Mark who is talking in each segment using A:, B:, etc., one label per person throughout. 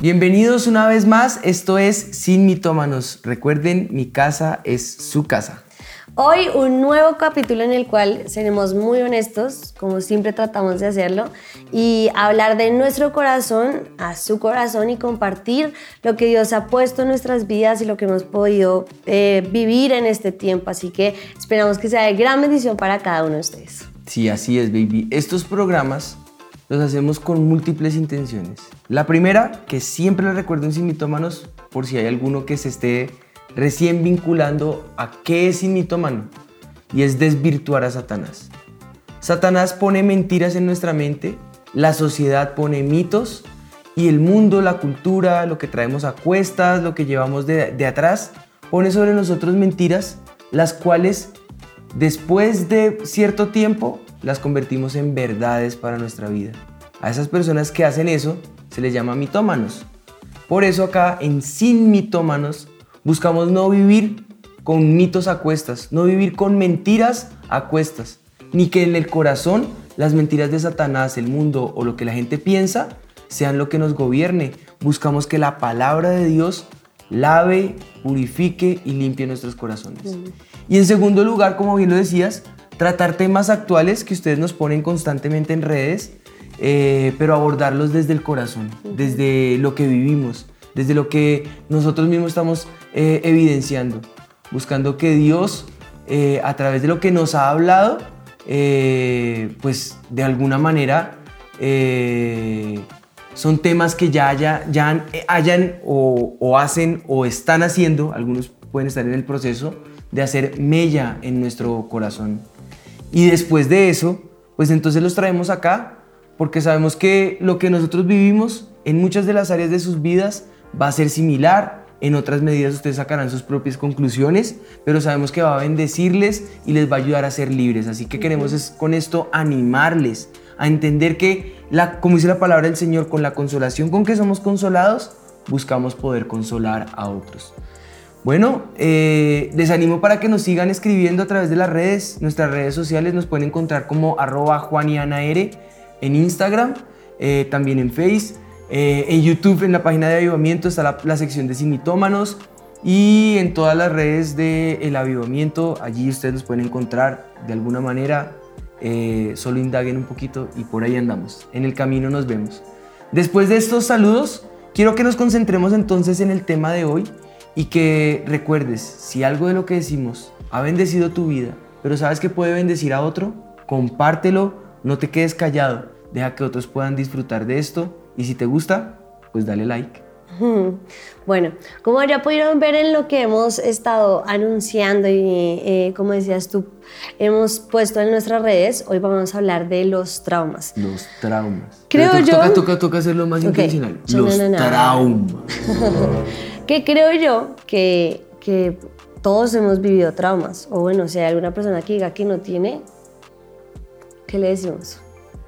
A: Bienvenidos una vez más, esto es Sin Mitómanos. Recuerden, mi casa es su casa.
B: Hoy un nuevo capítulo en el cual seremos muy honestos, como siempre tratamos de hacerlo, y hablar de nuestro corazón a su corazón y compartir lo que Dios ha puesto en nuestras vidas y lo que hemos podido eh, vivir en este tiempo. Así que esperamos que sea de gran bendición para cada uno de ustedes.
A: Sí, así es, baby. Estos programas los hacemos con múltiples intenciones. La primera, que siempre les recuerdo en Mitómanos, por si hay alguno que se esté recién vinculando a qué es mitómano, y es desvirtuar a Satanás. Satanás pone mentiras en nuestra mente, la sociedad pone mitos, y el mundo, la cultura, lo que traemos a cuestas, lo que llevamos de, de atrás, pone sobre nosotros mentiras, las cuales después de cierto tiempo las convertimos en verdades para nuestra vida. A esas personas que hacen eso se les llama mitómanos. Por eso acá en Sin Mitómanos buscamos no vivir con mitos a cuestas, no vivir con mentiras a cuestas, ni que en el corazón las mentiras de Satanás, el mundo o lo que la gente piensa sean lo que nos gobierne. Buscamos que la palabra de Dios lave, purifique y limpie nuestros corazones. Y en segundo lugar, como bien lo decías, tratar temas actuales que ustedes nos ponen constantemente en redes, eh, pero abordarlos desde el corazón, desde lo que vivimos, desde lo que nosotros mismos estamos eh, evidenciando, buscando que Dios, eh, a través de lo que nos ha hablado, pues de alguna manera son temas que ya, haya, ya hayan o, o hacen o están haciendo, algunos pueden estar en el proceso de hacer mella en nuestro corazón. Y después de eso, pues entonces los traemos acá porque sabemos que lo que nosotros vivimos en muchas de las áreas de sus vidas va a ser similar. En otras medidas ustedes sacarán sus propias conclusiones, pero sabemos que va a bendecirles y les va a ayudar a ser libres. Así que queremos es con esto animarles a entender que, la, como dice la palabra del Señor, con la consolación con que somos consolados, buscamos poder consolar a otros. Bueno, eh, les animo para que nos sigan escribiendo a través de las redes, nuestras redes sociales nos pueden encontr como arroba en Instagram, eh, también en Face, eh, en YouTube, en la página de Avivamiento está la, sección de Simitómanos y en todas las redes del El Avivamiento, allí ustedes nos pueden encontrar de alguna manera, solo indaguen un poquito y por ahí andamos, en el camino nos vemos. Después de estos saludos, quiero que nos concentremos entonces en el tema de hoy y que recuerdes, si algo de lo que decimos ha bendecido tu vida, pero sabes que puede bendecir a otro, compártelo, no te quedes callado, deja que otros puedan disfrutar de esto y si te gusta, pues dale like.
B: Bueno, como ya pudieron ver en lo que hemos estado anunciando y eh, como decías tú, hemos puesto en nuestras redes, hoy vamos a hablar de los traumas.
A: Los traumas.
B: Creo
A: Pero
B: yo...
A: Toca, toca, toca hacerlo más intencional. Los traumas.
B: que creo yo que, que todos hemos vivido traumas. O bueno, si hay alguna persona que diga que no tiene, ¿qué le decimos?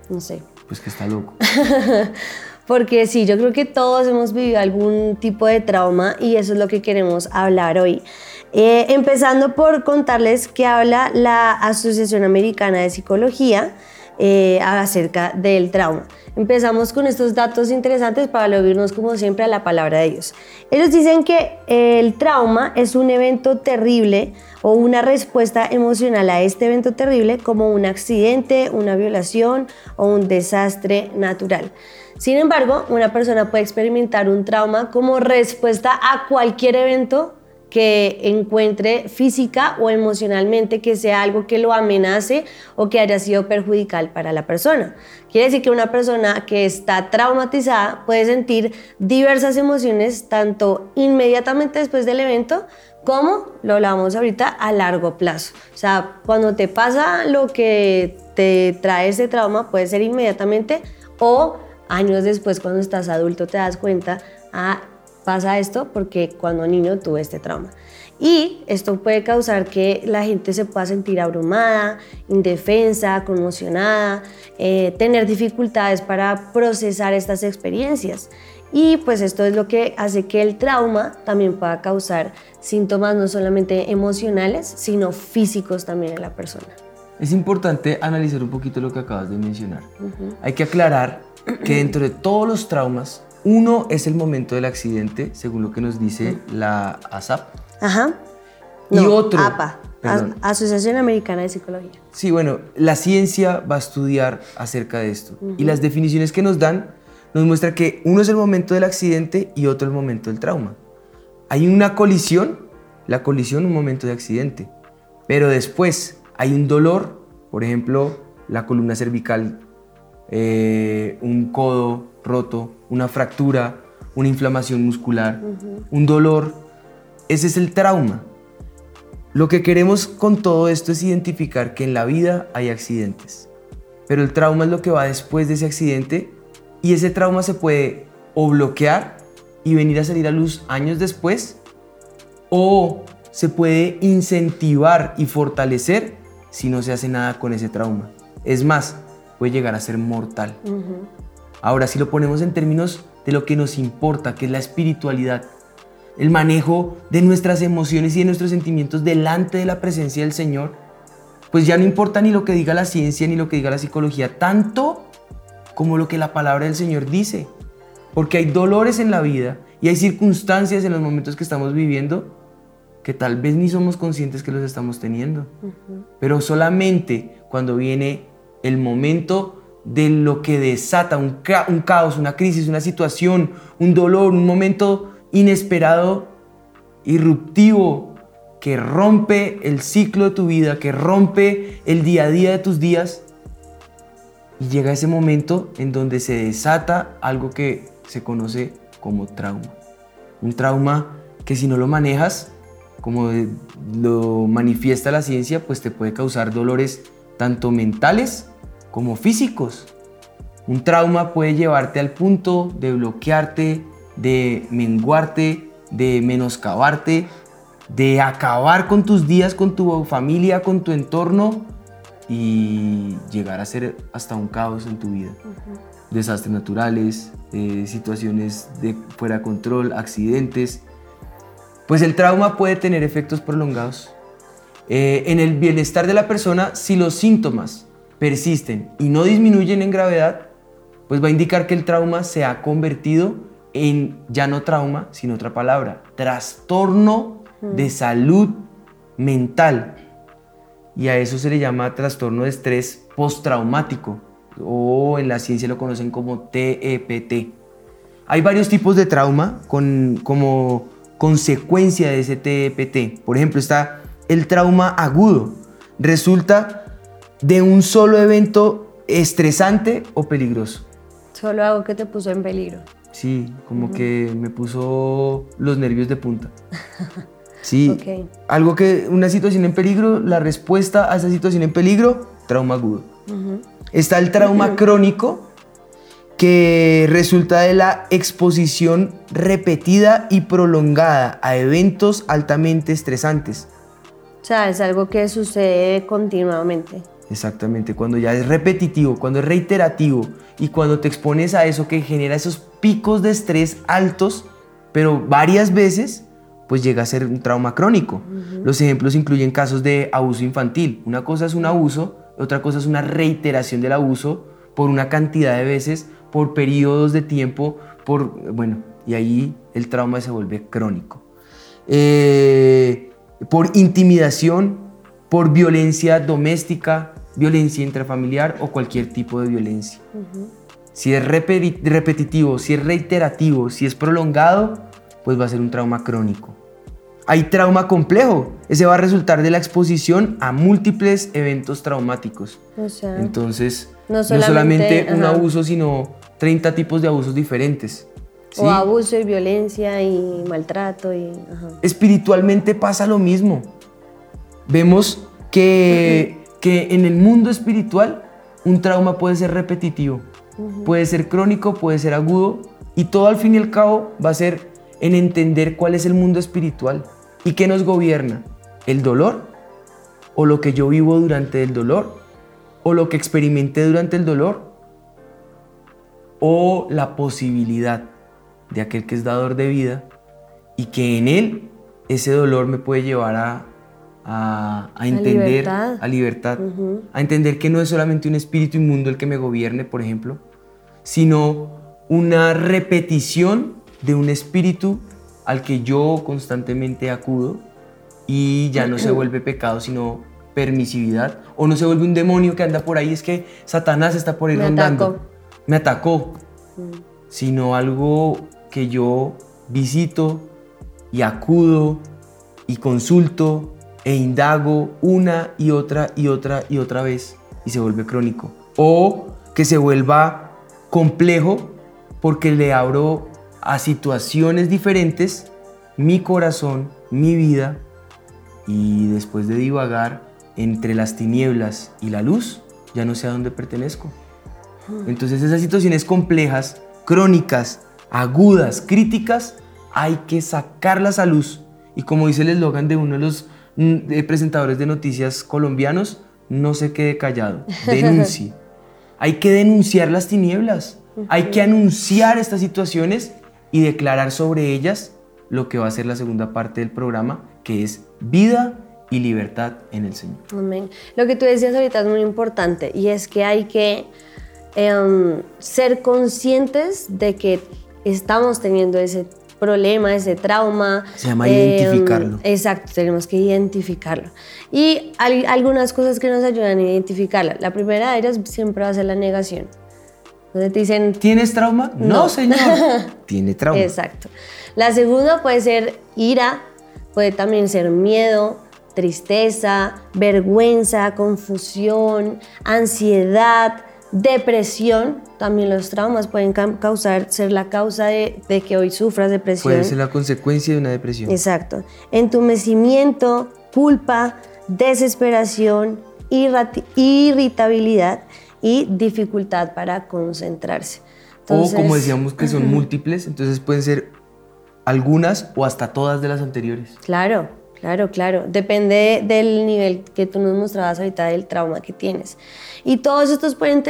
B: No sé.
A: Pues que está loco.
B: Porque sí, yo creo que todos hemos vivido algún tipo de trauma y eso es lo que queremos hablar hoy. Eh, empezando por contarles que habla la Asociación Americana de Psicología eh, acerca del trauma. Empezamos con estos datos interesantes para oírnos como siempre a la palabra de Dios. Ellos dicen que el trauma es un evento terrible o una respuesta emocional a este evento terrible como un accidente, una violación o un desastre natural. Sin embargo, una persona puede experimentar un trauma como respuesta a cualquier evento que encuentre física o emocionalmente que sea algo que lo amenace o que haya sido perjudicial para la persona. Quiere decir que una persona que está traumatizada puede sentir diversas emociones tanto inmediatamente después del evento como, lo hablamos ahorita, a largo plazo. O sea, cuando te pasa lo que te trae ese trauma puede ser inmediatamente o años después cuando estás adulto te das cuenta, ah, pasa esto porque cuando niño tuve este trauma. Y esto puede causar que la gente se pueda sentir abrumada, indefensa, conmocionada, eh, tener dificultades para procesar estas experiencias. Y pues esto es lo que hace que el trauma también pueda causar síntomas no solamente emocionales, sino físicos también en la persona.
A: Es importante analizar un poquito lo que acabas de mencionar. Hay que aclarar que dentro de todos los traumas, uno es el momento del accidente, según lo que nos dice la ASAP.
B: Ajá.
A: Y otro-
B: APA,
A: perdón.
B: Asociación Americana de Psicología.
A: Sí, bueno, la ciencia va a estudiar acerca de esto. Y las definiciones que nos dan nos muestra que uno es el momento del accidente y otro el momento del trauma. Hay una colisión, la colisión un momento de accidente. Pero después hay un dolor, por ejemplo, la columna cervical, eh, un codo roto, una fractura, una inflamación muscular, un dolor. Ese es el trauma. Lo que queremos con todo esto es identificar que en la vida hay accidentes, pero el trauma es lo que va después de ese accidente y ese trauma se puede o bloquear y venir a salir a luz años después o se puede incentivar y fortalecer si no se hace nada con ese trauma. Es más, puede llegar a ser mortal. Ahora, si lo ponemos en términos de lo que nos importa, que es la espiritualidad, el manejo de nuestras emociones y de nuestros sentimientos delante de la presencia del Señor, pues ya no importa ni lo que diga la ciencia ni lo que diga la psicología, tanto como lo que la palabra del Señor dice. Porque hay dolores en la vida y hay circunstancias en los momentos que estamos viviendo que tal vez ni somos conscientes que los estamos teniendo. Pero solamente cuando viene el momento de lo que desata un, ca- un caos, una crisis, una situación, un dolor, un momento inesperado, irruptivo, que rompe el ciclo de tu vida, que rompe el día a día de tus días, y llega ese momento en donde se desata algo que se conoce como trauma. Un trauma que si no lo manejas, como lo manifiesta la ciencia, pues te puede causar dolores tanto mentales como físicos. Un trauma puede llevarte al punto de bloquearte, de menguarte, de menoscabarte, de acabar con tus días, con tu familia, con tu entorno y llegar a ser hasta un caos en tu vida. Desastres naturales, eh, situaciones de fuera de control, accidentes. Pues el trauma puede tener efectos prolongados. Eh, en el bienestar de la persona, si los síntomas persisten y no disminuyen en gravedad, pues va a indicar que el trauma se ha convertido en ya no trauma, sino otra palabra, trastorno de salud mental. Y a eso se le llama trastorno de estrés postraumático o en la ciencia lo conocen como TEPT. Hay varios tipos de trauma con, como consecuencia de ese TEPT. Por ejemplo, está el trauma agudo. Resulta de un solo evento estresante o peligroso.
B: Solo algo que te puso en peligro.
A: Sí, como que me puso los nervios de punta. Sí, algo que, una situación en peligro, la respuesta a esa situación en peligro, trauma agudo. Está el trauma crónico, que resulta de la exposición repetida y prolongada a eventos altamente estresantes.
B: O sea, es algo que sucede continuamente.
A: Exactamente, cuando ya es repetitivo, cuando es reiterativo y cuando te expones a eso que genera esos picos de estrés altos, pero varias veces, pues llega a ser un trauma crónico. Los ejemplos incluyen casos de abuso infantil. Una cosa es un abuso, otra cosa es una reiteración del abuso por una cantidad de veces, por periodos de tiempo, por, bueno, y ahí el trauma se vuelve crónico. Eh, por intimidación, por violencia doméstica, violencia intrafamiliar o cualquier tipo de violencia. Si es repeti- repetitivo, si es reiterativo, si es prolongado, pues va a ser un trauma crónico. Hay trauma complejo. Ese va a resultar de la exposición a múltiples eventos traumáticos.
B: O sea,
A: Entonces,
B: No
A: no
B: solamente-
A: solamente, un abuso, sino 30 tipos de abusos diferentes. ¿sí?
B: o abuso y violencia y maltrato y... ajá.
A: espiritualmente pasa lo mismo. Vemos que, que en el mundo espiritual un trauma puede ser repetitivo, puede ser crónico, puede ser agudo y todo al fin y al cabo va a ser en entender cuál es el mundo espiritual y qué nos gobierna, el dolor o lo que yo vivo durante el dolor o lo que experimenté durante el dolor o la posibilidad de aquel que es dador de vida y que en él ese dolor me puede llevar a, a, entender
B: libertad.
A: a libertad, a entender que no es solamente un espíritu inmundo el que me gobierne, por ejemplo, sino una repetición de un espíritu al que yo constantemente acudo y ya no se vuelve pecado, sino permisividad, o no se vuelve un demonio que anda por ahí, es que Satanás está por ahí
B: Me
A: rondando.
B: atacó.
A: Me atacó, sino algo que yo visito y acudo y consulto e indago una y otra y otra y otra vez y se vuelve crónico. O que se vuelva complejo porque le abro a situaciones diferentes mi corazón, mi vida y después de divagar entre las tinieblas y la luz, ya no sé a dónde pertenezco. Entonces esas situaciones complejas, crónicas, agudas, críticas, hay que sacarlas a luz. Y como dice el eslogan de uno de los mm, eh, presentadores de noticias colombianos, no se quede callado, denuncie. hay que denunciar las tinieblas, hay que anunciar estas situaciones y declarar sobre ellas lo que va a ser la segunda parte del programa, que es vida y libertad en el Señor.
B: Amén. Lo que tú decías ahorita es muy importante y es que hay que em, ser conscientes de que estamos teniendo ese problema, ese trauma.
A: Se llama
B: em,
A: identificarlo.
B: Exacto, tenemos que identificarlo. Y hay algunas cosas que nos ayudan a identificarlo. La primera de ellas siempre va a ser la negación. Donde te dicen,
A: ¿Tienes trauma? No,
B: No.
A: señor. Tiene trauma.
B: Exacto. La segunda puede ser ira, puede también ser miedo, tristeza, vergüenza, confusión, ansiedad, depresión. También los traumas pueden causar, ser la causa de, de que hoy sufras depresión.
A: Puede ser la consecuencia de una depresión.
B: Exacto. Entumecimiento, culpa, desesperación, irritabilidad y dificultad para concentrarse.
A: o como decíamos que son múltiples, entonces pueden ser algunas o hasta todas de las anteriores.
B: Claro, claro, claro. Depende del nivel que tú nos mostrabas ahorita del trauma que tienes. Y todos estos pueden,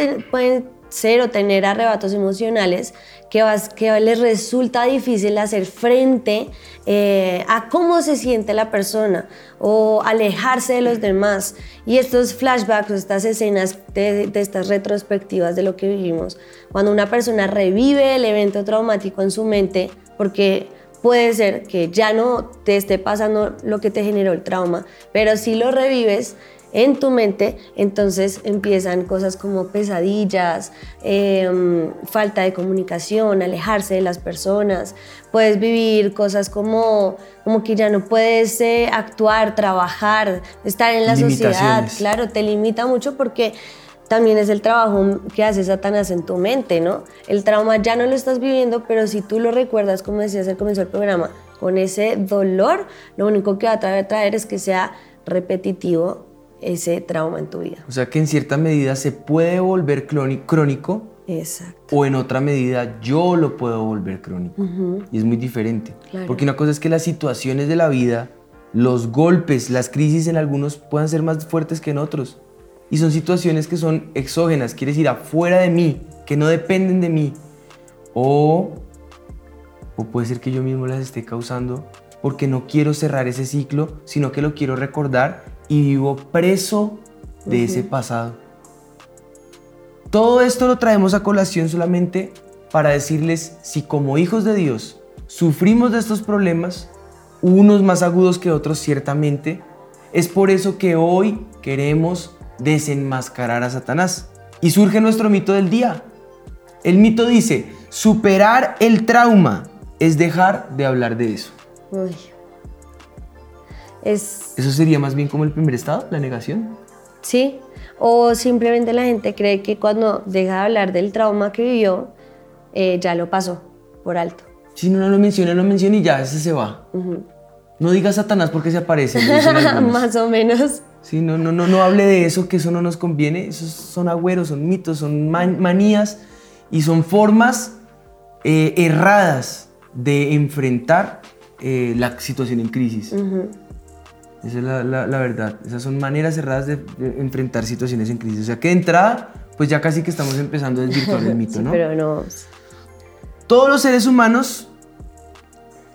B: ser o tener arrebatos emocionales que, vas, les resulta difícil hacer frente eh, a cómo se siente la persona o alejarse de los demás. Y estos flashbacks, o estas escenas de estas retrospectivas de lo que vivimos, cuando una persona revive el evento traumático en su mente, porque puede ser que ya no te esté pasando lo que te generó el trauma, pero si lo revives en tu mente, entonces empiezan cosas como pesadillas, em, falta de comunicación, alejarse de las personas. Puedes vivir cosas como, como que ya no puedes eh, actuar, trabajar, estar en la sociedad. Claro, te limita mucho porque también es el trabajo que hace Satanás en tu mente, ¿no? El trauma ya no lo estás viviendo, pero si tú lo recuerdas, como decías al comienzo del programa, con ese dolor, lo único que va a traer, traer es que sea repetitivo ese trauma en tu vida.
A: O sea que en cierta medida se puede volver crónico
B: Exacto.
A: o en otra medida yo lo puedo volver crónico. Y es muy diferente.
B: Claro.
A: Porque una cosa es que las situaciones de la vida, los golpes, las crisis en algunos puedan ser más fuertes que en otros. Y son situaciones que son exógenas, quiere decir afuera de mí, que no dependen de mí. O, o puede ser que yo mismo las esté causando porque no quiero cerrar ese ciclo, sino que lo quiero recordar y vivo preso de ese pasado. Todo esto lo traemos a colación solamente para decirles si como hijos de Dios sufrimos de estos problemas, unos más agudos que otros ciertamente, es por eso que hoy queremos desenmascarar a Satanás. Y surge nuestro mito del día. El mito dice, superar el trauma es dejar de hablar de eso.
B: Uy. Es,
A: Eso sería más bien como el primer estado, la negación.
B: sí, o simplemente la gente cree que cuando deja de hablar del trauma que vivió, eh, ya lo pasó por alto.
A: Si no, no lo menciona, no lo menciona y ya, ese se va. No diga Satanás porque se aparece.
B: Más o menos.
A: Sí, no, no, no, no hable de eso, que eso no nos conviene. Esos son agüeros, son mitos, son man- manías y son formas eh, erradas de enfrentar eh, la situación en crisis. Esa es la, la, verdad. Esas son maneras cerradas de, enfrentar situaciones en crisis. O sea que de entrada, pues ya casi que estamos empezando a desvirtuar el mito, ¿no?
B: Pero no.
A: Todos los seres humanos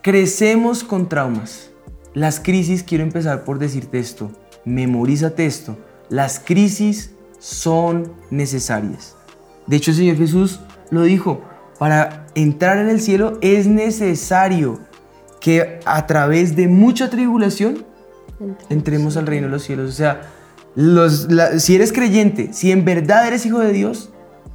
A: crecemos con traumas. Las crisis, quiero empezar por decirte esto, memorízate esto, las crisis son necesarias. De hecho, el Señor Jesús lo dijo, para entrar en el cielo es necesario que a través de mucha tribulación entremos al reino de los cielos. O sea, los, si eres creyente, si en verdad eres hijo de Dios,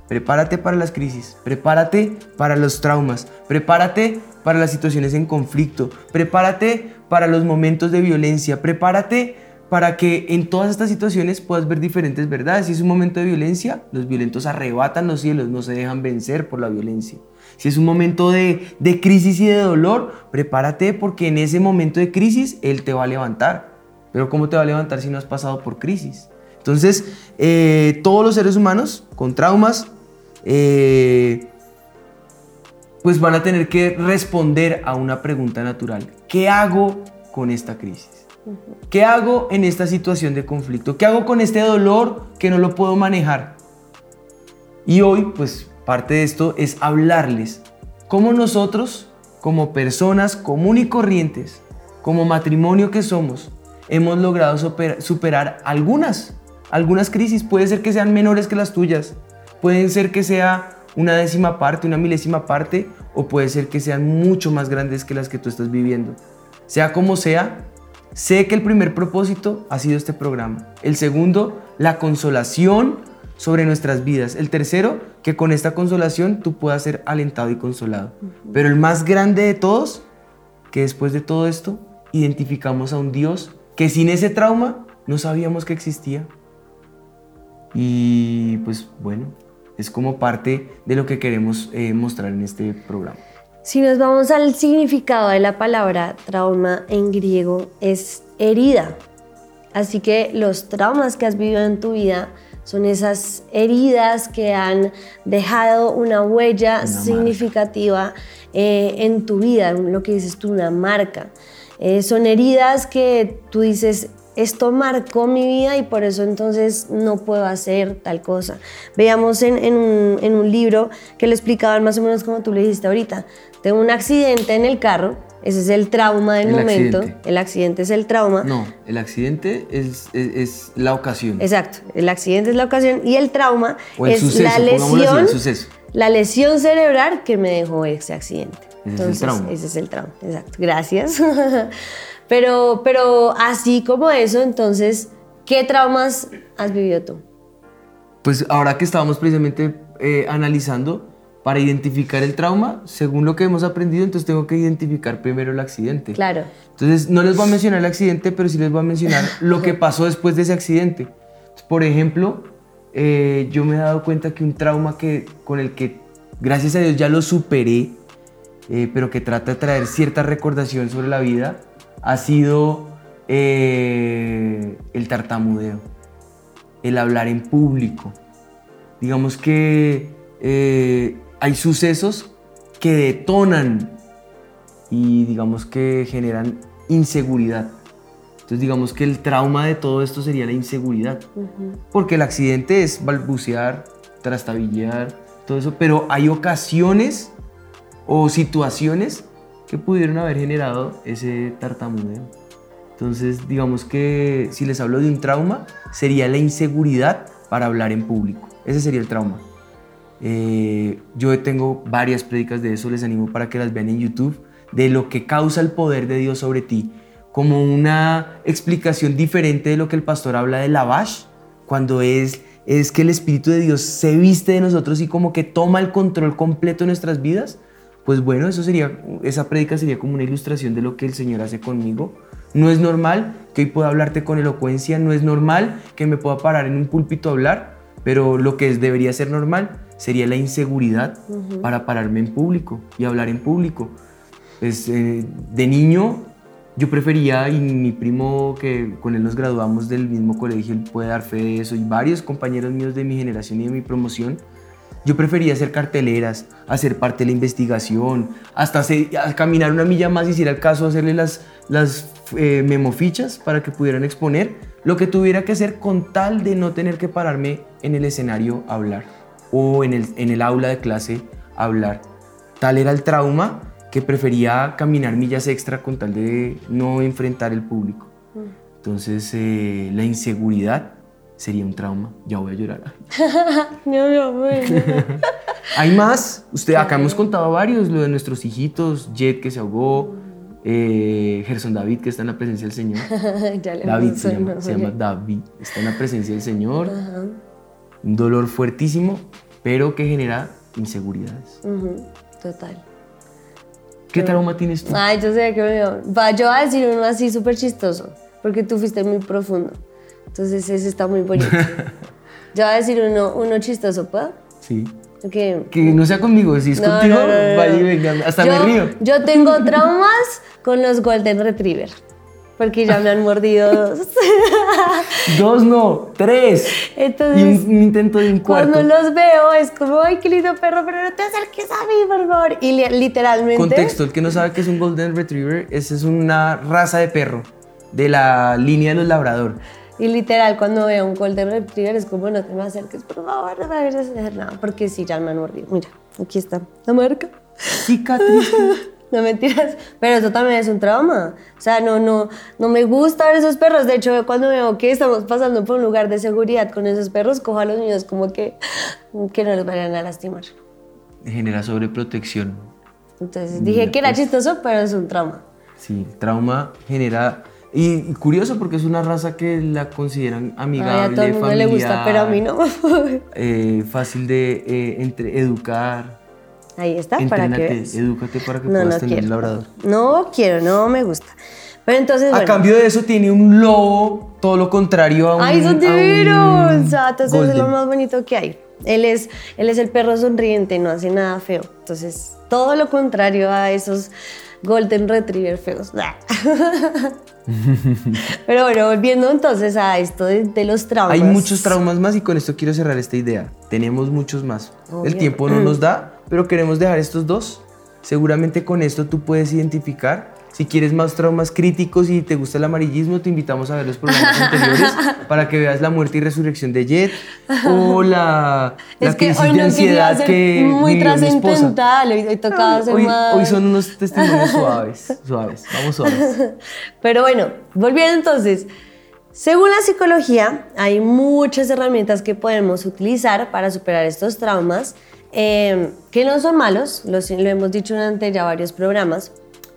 A: prepárate para las crisis, prepárate para los traumas, prepárate para las situaciones en conflicto, prepárate para los momentos de violencia, prepárate para que en todas estas situaciones puedas ver diferentes verdades. Si es un momento de violencia, los violentos arrebatan los cielos, no se dejan vencer por la violencia. Si es un momento de, crisis y de dolor, prepárate porque en ese momento de crisis Él te va a levantar. Pero ¿cómo te va a levantar si no has pasado por crisis? Entonces, eh, todos los seres humanos con traumas, eh, pues van a tener que responder a una pregunta natural. ¿Qué hago con esta crisis? ¿Qué hago en esta situación de conflicto? ¿Qué hago con este dolor que no lo puedo manejar? Y hoy, pues parte de esto es hablarles cómo nosotros, como personas común y corrientes, como matrimonio que somos, hemos logrado superar algunas, algunas crisis. Puede ser que sean menores que las tuyas, pueden ser que sea una décima parte, una milésima parte, o puede ser que sean mucho más grandes que las que tú estás viviendo. Sea como sea, Sé que el primer propósito ha sido este programa. El segundo, la consolación sobre nuestras vidas. El tercero, que con esta consolación tú puedas ser alentado y consolado. Pero el más grande de todos, que después de todo esto, identificamos a un Dios que sin ese trauma no sabíamos que existía. Y pues bueno, es como parte de lo que queremos eh, mostrar en este programa.
B: Si nos vamos al significado de la palabra trauma en griego es herida. Así que los traumas que has vivido en tu vida son esas heridas que han dejado una huella significativa eh, en tu vida, lo que dices tú, una marca. Eh, son heridas que tú dices, esto marcó mi vida y por eso entonces no puedo hacer tal cosa. Veamos en, un, libro que le explicaban más o menos como tú le dijiste ahorita. Tengo un accidente en el carro, ese es el trauma del momento. El accidente es el trauma.
A: No, el accidente es, es, la ocasión.
B: Exacto, el accidente es la ocasión y el trauma es la lesión, la lesión cerebral que me dejó ese accidente.
A: Ese es el trauma.
B: Ese es el trauma, exacto. Gracias. Pero, pero así como eso, entonces, ¿qué traumas has vivido tú?
A: Pues ahora que estábamos precisamente eh, analizando, para identificar el trauma, según lo que hemos aprendido, entonces tengo que identificar primero el accidente.
B: Claro.
A: Entonces, no les voy a mencionar el accidente, pero sí les voy a mencionar lo que pasó después de ese accidente. Por ejemplo, eh, yo me he dado cuenta que un trauma que, con el que, gracias a Dios, ya lo superé, eh, pero que trata de traer cierta recordación sobre la vida, ha sido eh, el tartamudeo, el hablar en público. Digamos que eh, hay sucesos que detonan y digamos que generan inseguridad. Entonces digamos que el trauma de todo esto sería la inseguridad. Porque el accidente es balbucear, trastabillear, todo eso, pero hay ocasiones o situaciones que pudieron haber generado ese tartamudeo. Entonces, digamos que si les hablo de un trauma, sería la inseguridad para hablar en público. Ese sería el trauma. Eh, yo tengo varias prédicas de eso, les animo para que las vean en YouTube, de lo que causa el poder de Dios sobre ti, como una explicación diferente de lo que el pastor habla de lavash, cuando es, es que el Espíritu de Dios se viste de nosotros y como que toma el control completo de nuestras vidas pues bueno, eso sería, esa prédica sería como una ilustración de lo que el Señor hace conmigo. No es normal que hoy pueda hablarte con elocuencia, no es normal que me pueda parar en un púlpito a hablar, pero lo que debería ser normal sería la inseguridad para pararme en público y hablar en público. Pues, eh, de niño yo prefería, y mi primo que con él nos graduamos del mismo colegio, él puede dar fe de eso, y varios compañeros míos de mi generación y de mi promoción, Yo prefería hacer carteleras, hacer parte de la investigación, hasta hacer- caminar una milla más y si era el caso hacerle las, las eh, memofichas para que pudieran exponer lo que tuviera que hacer con tal de no tener que pararme en el escenario a hablar o en el, en el aula de clase hablar. Tal era el trauma que prefería caminar millas extra con tal de no enfrentar el público. Entonces, eh, la inseguridad sería un trauma. Ya voy a llorar.
B: No, no, bueno.
A: Hay más. Usted, acá hemos contado varios, lo de nuestros hijitos, Jet que se ahogó, eh, Gerson David que está en la presencia del Señor.
B: ya le
A: David se llama, se llama David, está en la presencia del Señor. Un dolor fuertísimo, pero que genera inseguridades.
B: Ujú, Total.
A: ¿Qué trauma tienes tú?
B: Ay, yo sé que me. Va, yo voy a decir uno así súper chistoso, porque tú fuiste muy profundo. Entonces ese está muy bonito. yo voy a decir uno, uno chistoso, ¿puedo?
A: Sí.
B: Que
A: Que no sea conmigo, si es
B: No,
A: contigo,
B: no, no,
A: vaya y venga, hasta
B: yo,
A: me río.
B: Yo tengo traumas con los Golden Retriever, porque ya me han mordido dos.
A: Dos no, tres.
B: Entonces,
A: y un, un intento de un cuarto.
B: cuando los veo es como, ay, qué lindo perro, pero no te acerques a mí, por favor. Y li- literalmente...
A: Contexto, el que no sabe qué es un Golden Retriever, esa es una raza de perro de la línea de los labrador.
B: Y literal, cuando veo un Golden Retriever es como, no te me acerques, por favor, no me hagas hacer nada, porque sí, ya me han mordido. Mira, aquí está la marca.
A: Cicatriz.
B: No mentiras, pero eso también es un trauma. O sea, no, no, no me gustan esos perros. De hecho, cuando veo que estamos pasando por un lugar de seguridad con esos perros, cojo a los niños como que, que no los vayan a lastimar.
A: Genera sobreprotección.
B: Entonces dije que era chistoso, pero es un trauma.
A: Sí, el trauma genera... Y, y curioso porque es una raza que la consideran
B: Ay,
A: amigable,
B: a todo el mundo le gusta, pero a mí no.
A: eh, fácil de eh, entre, educar.
B: Ahí está, para que
A: Entrénate,
B: veas.
A: edúcate para que
B: No,
A: puedas
B: no
A: tener
B: quiero.
A: un labrador.
B: No quiero, no me gusta. Pero entonces,
A: A
B: bueno.
A: cambio de eso tiene un lobo, todo lo contrario a un
B: ¡Ay, son
A: a un
B: divinos! Entonces es lo más bonito que hay. Él es, él es el perro sonriente, no hace nada feo. Entonces, todo lo contrario a esos Golden Retriever feos. Pero bueno, volviendo entonces a esto de, de los traumas.
A: Hay muchos traumas más y con esto quiero cerrar esta idea. Tenemos muchos más.
B: Obvio.
A: El tiempo no nos da, pero queremos dejar estos dos. Seguramente con esto tú puedes identificar. Si quieres más traumas críticos y te gusta el amarillismo, te invitamos a ver los programas anteriores para que veas la muerte y resurrección de Jet o la, la
B: Es que
A: crisis
B: hoy
A: de
B: no quería
A: ansiedad
B: ser
A: que
B: muy
A: vivió mi esposa.
B: trascendental, hoy, hoy tocaba hacer
A: Hoy,
B: más...
A: hoy son unos testimonios suaves, suaves. Vamos suaves.
B: Pero bueno, volviendo entonces, según la psicología, hay muchas herramientas que podemos utilizar para superar estos traumas, eh, que no son malos, lo, lo hemos dicho durante ya varios programas,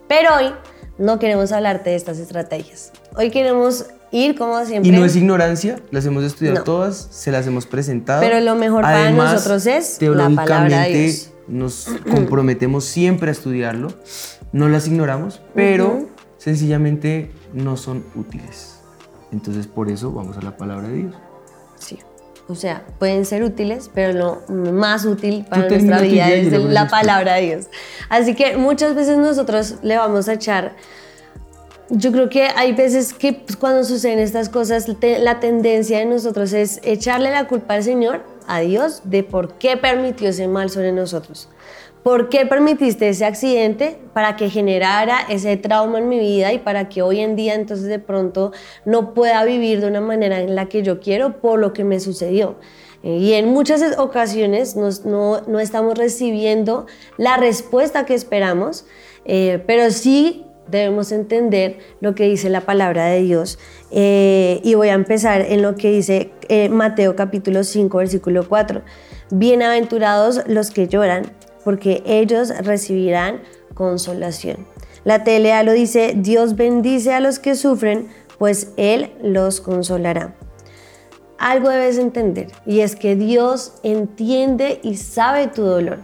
B: pero hoy no queremos hablarte de estas estrategias. Hoy queremos ir como siempre.
A: Y no es ignorancia, las hemos estudiado
B: No.
A: todas, se las hemos presentado.
B: Pero lo mejor para nosotros es la palabra de Dios.
A: Nos comprometemos siempre a estudiarlo, no las ignoramos, pero sencillamente no son útiles. Entonces por eso vamos a la palabra de Dios.
B: O sea, pueden ser útiles, pero lo más útil para nuestra vida es la palabra de Dios. Así que muchas veces nosotros le vamos a echar. Yo creo que hay veces que pues, cuando suceden estas cosas, te- la tendencia de nosotros es echarle la culpa al Señor, a Dios, de por qué permitió ese mal sobre nosotros. ¿Por qué permitiste ese accidente para que generara ese trauma en mi vida y para que hoy en día entonces de pronto no pueda vivir de una manera en la que yo quiero por lo que me sucedió? Eh, Y en muchas ocasiones no, no estamos recibiendo la respuesta que esperamos, eh, pero sí debemos entender lo que dice la palabra de Dios. Eh, y voy a empezar en lo que dice Mateo capítulo 5, versículo 4. Bienaventurados los que lloran, porque ellos recibirán consolación. La TLA lo dice, Dios bendice a los que sufren, pues Él los consolará. Algo debes entender, y es que Dios entiende y sabe tu dolor.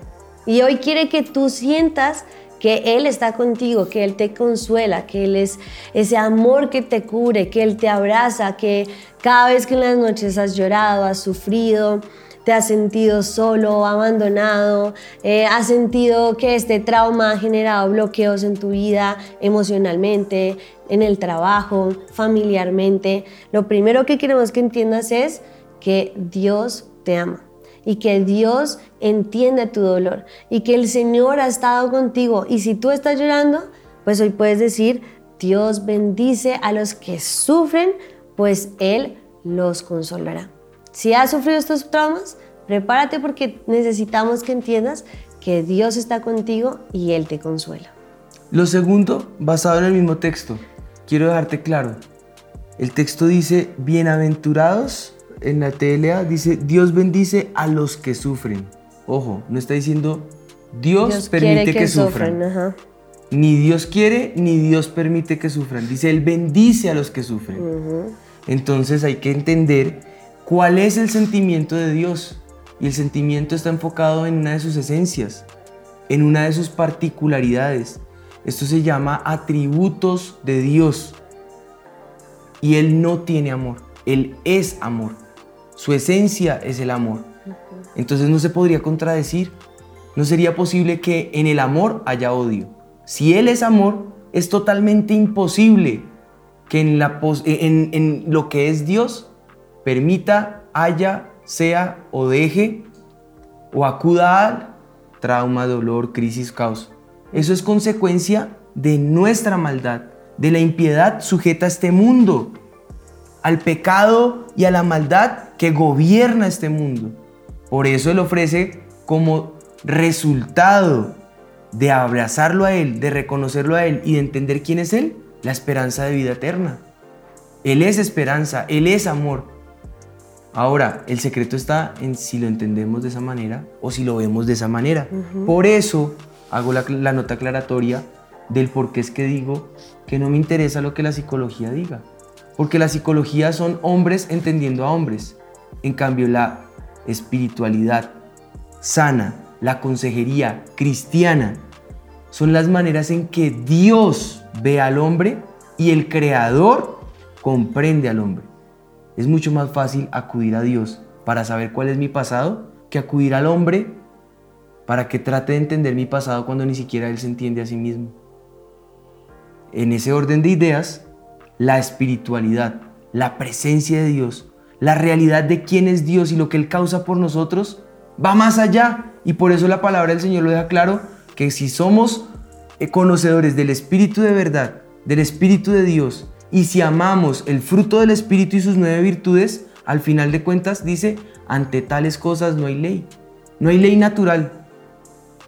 B: Y hoy quiere que tú sientas que Él está contigo, que Él te consuela, que Él es ese amor que te cubre, que Él te abraza, que cada vez que en las noches has llorado, has sufrido, te has sentido solo, abandonado, eh, has sentido que este trauma ha generado bloqueos en tu vida emocionalmente, en el trabajo, familiarmente. Lo primero que queremos que entiendas es que Dios te ama y que Dios entiende tu dolor y que el Señor ha estado contigo. Y si tú estás llorando, pues hoy puedes decir, Dios bendice a los que sufren, pues Él los consolará. Si has sufrido estos traumas, prepárate porque necesitamos que entiendas que Dios está contigo y Él te consuela.
A: Lo segundo, basado en el mismo texto, quiero dejarte claro. El texto dice, bienaventurados, en la TLA dice, Dios bendice a los que sufren. Ojo, no está diciendo, Dios, permite que, sufran. Ni Dios quiere, ni Dios permite que sufran. Dice, Él bendice a los que sufren. Entonces hay que entender cuál es el sentimiento de Dios. Y el sentimiento está enfocado en una de sus esencias, en una de sus particularidades. Esto se llama atributos de Dios. Y Él no tiene amor, Él es amor. Su esencia es el amor. Entonces no se podría contradecir. No sería posible que en el amor haya odio. Si Él es amor, es totalmente imposible que en, en lo que es Dios permita, haya, sea o deje o acuda al trauma, dolor, crisis, caos. Eso es consecuencia de nuestra maldad, de la impiedad sujeta a este mundo, al pecado y a la maldad que gobierna este mundo. Por eso Él ofrece como resultado de abrazarlo a Él, de reconocerlo a Él y de entender quién es Él, la esperanza de vida eterna. Él es esperanza, Él es amor. Ahora, el secreto está en si lo entendemos de esa manera o si lo vemos de esa manera. Por eso hago la, la nota aclaratoria del por qué es que digo que no me interesa lo que la psicología diga. Porque la psicología son hombres entendiendo a hombres. En cambio, la espiritualidad sana, la consejería cristiana, son las maneras en que Dios ve al hombre y el creador comprende al hombre. Es mucho más fácil acudir a Dios para saber cuál es mi pasado que acudir al hombre para que trate de entender mi pasado cuando ni siquiera él se entiende a sí mismo. En ese orden de ideas, la espiritualidad, la presencia de Dios, la realidad de quién es Dios y lo que Él causa por nosotros, va más allá. Y por eso la palabra del Señor lo deja claro, que si somos eh, conocedores del Espíritu de verdad, del Espíritu de Dios, y si amamos el fruto del Espíritu y sus nueve virtudes, al final de cuentas dice, ante tales cosas no hay ley. No hay ley natural.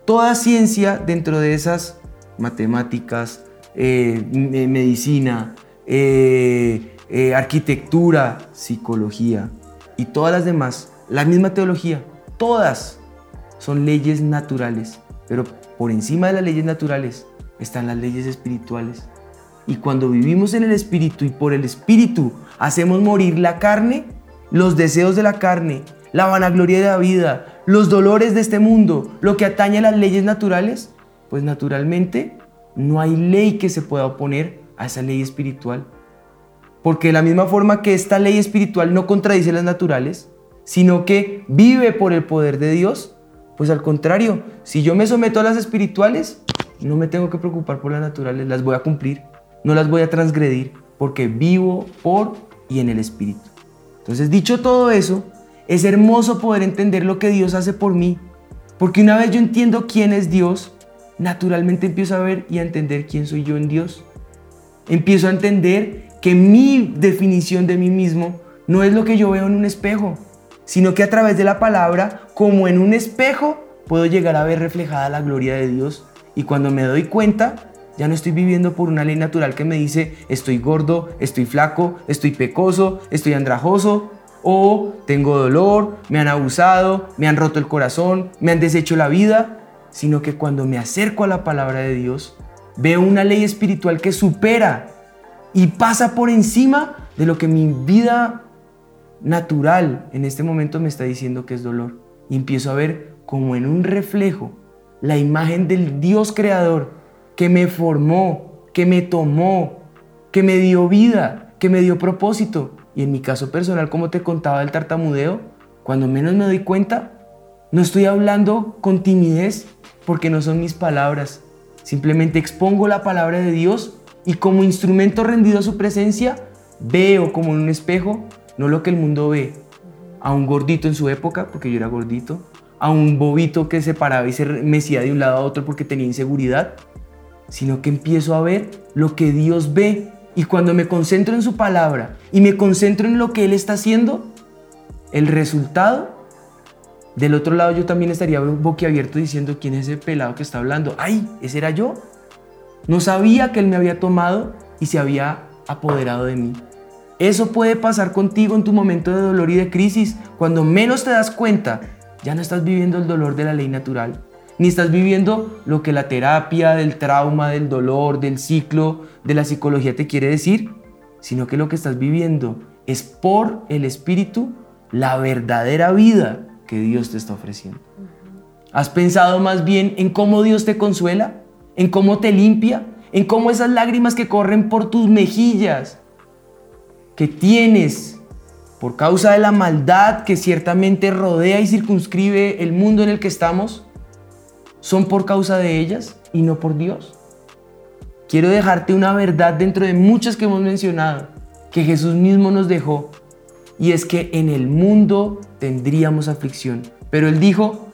A: Toda ciencia dentro de esas matemáticas, eh, medicina, eh, arquitectura, psicología y todas las demás, la misma teología, todas son leyes naturales, pero por encima de las leyes naturales están las leyes espirituales. Y cuando vivimos en el espíritu y por el espíritu hacemos morir la carne, los deseos de la carne, la vanagloria de la vida, los dolores de este mundo, lo que atañe a las leyes naturales, pues naturalmente no hay ley que se pueda oponer a esa ley espiritual. Porque de la misma forma que esta ley espiritual no contradice las naturales, sino que vive por el poder de Dios, pues al contrario, si yo me someto a las espirituales, no me tengo que preocupar por las naturales, las voy a cumplir, no las voy a transgredir, porque vivo por y en el Espíritu. Entonces, dicho todo eso, es hermoso poder entender lo que Dios hace por mí, porque una vez yo entiendo quién es Dios, naturalmente empiezo a ver y a entender quién soy yo en Dios. Empiezo a entender que mi definición de mí mismo no es lo que yo veo en un espejo, sino que a través de la palabra, como en un espejo, puedo llegar a ver reflejada la gloria de Dios. Y cuando me doy cuenta, ya no estoy viviendo por una ley natural que me dice estoy gordo, estoy flaco, estoy pecoso, estoy andrajoso, o tengo dolor, me han abusado, me han roto el corazón, me han deshecho la vida, sino que cuando me acerco a la palabra de Dios, veo una ley espiritual que supera y pasa por encima de lo que mi vida natural en este momento me está diciendo que es dolor. Y empiezo a ver como en un reflejo la imagen del Dios creador que me formó, que me tomó, que me dio vida, que me dio propósito. Y en mi caso personal, como te contaba del tartamudeo, cuando menos me doy cuenta, no estoy hablando con timidez porque no son mis palabras. Simplemente expongo la palabra de Dios y como instrumento rendido a su presencia, veo como en un espejo no lo que el mundo ve, a un gordito en su época, porque yo era gordito, a un bobito que se paraba y se mecía de un lado a otro porque tenía inseguridad, sino que empiezo a ver lo que Dios ve. Y cuando me concentro en su palabra y me concentro en lo que Él está haciendo, el resultado, del otro lado yo también estaría boquiabierto diciendo, ¿quién es ese pelado que está hablando? ¡Ay! Ese era yo. No sabía que Él me había tomado y se había apoderado de mí. Eso puede pasar contigo en tu momento de dolor y de crisis. Cuando menos te das cuenta, ya no estás viviendo el dolor de la ley natural, ni estás viviendo lo que la terapia del trauma, del dolor, del ciclo, de la psicología te quiere decir, sino que lo que estás viviendo es por el Espíritu la verdadera vida que Dios te está ofreciendo. ¿Has pensado más bien en cómo Dios te consuela? ¿En cómo te limpia? ¿En cómo esas lágrimas que corren por tus mejillas que tienes por causa de la maldad que ciertamente rodea y circunscribe el mundo en el que estamos, son por causa de ellas y no por Dios. Quiero dejarte una verdad dentro de muchas que hemos mencionado, que Jesús mismo nos dejó, y es que en el mundo tendríamos aflicción. Pero Él dijo,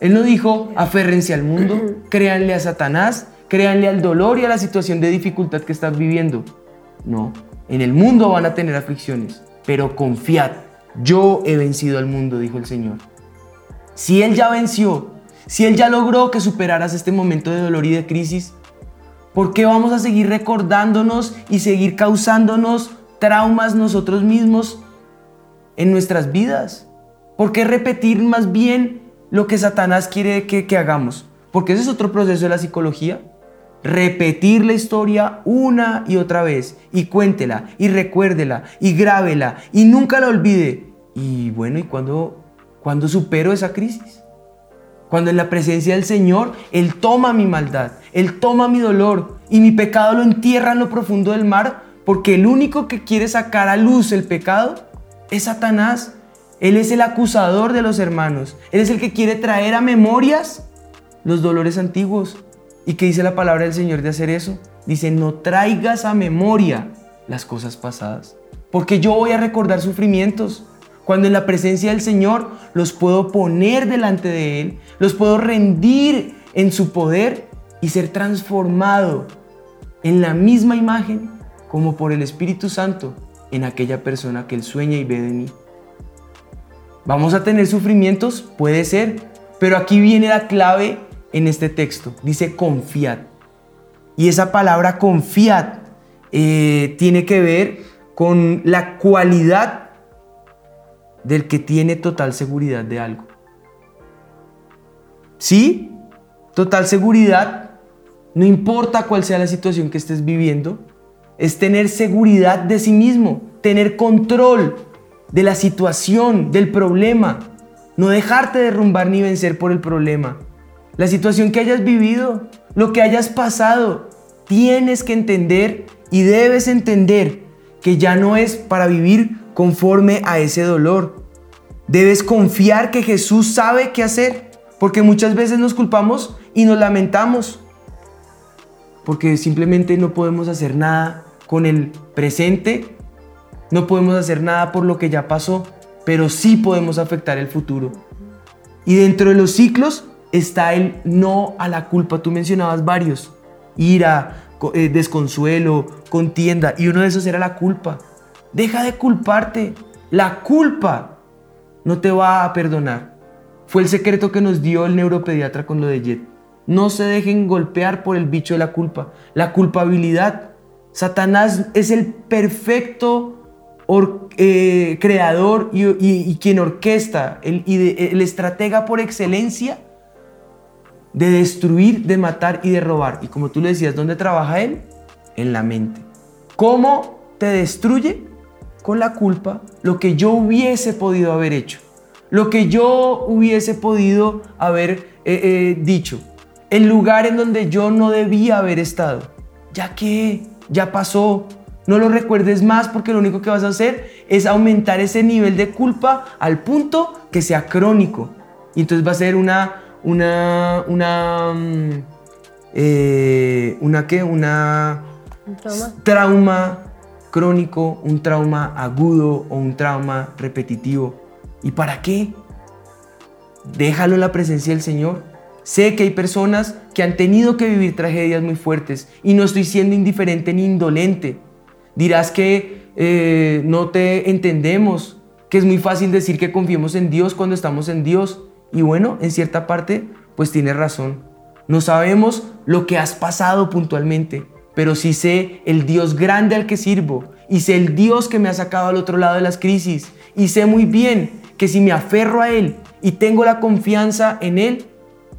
A: Él no dijo, aférrense al mundo, créanle a Satanás, créanle al dolor y a la situación de dificultad que estás viviendo. No, en el mundo van a tener aflicciones, pero confiad, yo he vencido al mundo, dijo el Señor. Si Él ya venció, si Él ya logró que superaras este momento de dolor y de crisis, ¿por qué vamos a seguir recordándonos y seguir causándonos traumas nosotros mismos en nuestras vidas? ¿Por qué repetir más bien lo que Satanás quiere que, hagamos? Porque ese es otro proceso de la psicología repetir la historia una y otra vez y cuéntela y recuérdela y grábela y nunca la olvide. Y bueno, ¿y cuando, cuando supero esa crisis? Cuando en la presencia del Señor Él toma mi maldad, Él toma mi dolor y mi pecado lo entierra en lo profundo del mar, porque el único que quiere sacar a luz el pecado es Satanás. Él es el acusador de los hermanos. Él es el que quiere traer a memorias los dolores antiguos. ¿Y qué dice la palabra del Señor de hacer eso? Dice, no traigas a memoria las cosas pasadas, porque yo voy a recordar sufrimientos. Cuando en la presencia del Señor los puedo poner delante de Él, los puedo rendir en su poder y ser transformado en la misma imagen como por el Espíritu Santo en aquella persona que Él sueña y ve de mí. ¿Vamos a tener sufrimientos? Puede ser, pero aquí viene la clave en este texto. Dice confiad. Y esa palabra confiad eh, tiene que ver con la cualidad del que tiene total seguridad de algo. ¿Sí? Total seguridad, no importa cuál sea la situación que estés viviendo, es tener seguridad de sí mismo, tener control de la situación, del problema, no dejarte derrumbar ni vencer por el problema la situación que hayas vivido, lo que hayas pasado, tienes que entender y debes entender que ya no es para vivir conforme a ese dolor. Debes confiar que Jesús sabe qué hacer, porque muchas veces nos culpamos y nos lamentamos, porque simplemente no podemos hacer nada con el presente, no podemos hacer nada por lo que ya pasó, pero sí podemos afectar el futuro. Y dentro de los ciclos está el no a la culpa. Tú mencionabas varios. Ira, eh, desconsuelo, contienda. Y uno de esos era la culpa. Deja de culparte. La culpa no te va a perdonar. Fue el secreto que nos dio el neuropediatra con lo de Jet. No se dejen golpear por el bicho de la culpa. La culpabilidad. Satanás es el perfecto eh, creador y, quien orquesta, el, el estratega por excelencia de destruir, de matar y de robar. Y como tú le decías, ¿dónde trabaja él? En la mente. ¿Cómo te destruye? Con la culpa lo que yo hubiese podido haber hecho, lo que yo hubiese podido haber eh, eh, dicho, el lugar en donde yo no debía haber estado. Ya que ya pasó, no lo recuerdes más porque lo único que vas a hacer es aumentar ese nivel de culpa al punto que sea crónico. Y entonces va a ser una una, una, mm, eh, una qué, una
B: trauma?
A: trauma crónico, un trauma agudo o un trauma repetitivo. ¿Y para qué? Déjalo en la presencia del Señor. Sé que hay personas que han tenido que vivir tragedias muy fuertes y no estoy siendo indiferente ni indolente. Dirás que eh, no te entendemos, que es muy fácil decir que confiemos en Dios cuando estamos en Dios. Y bueno, en cierta parte, pues tienes razón. No sabemos lo que has pasado puntualmente, pero sí sé el Dios grande al que sirvo y sé el Dios que me ha sacado al otro lado de las crisis y sé muy bien que si me aferro a Él y tengo la confianza en Él,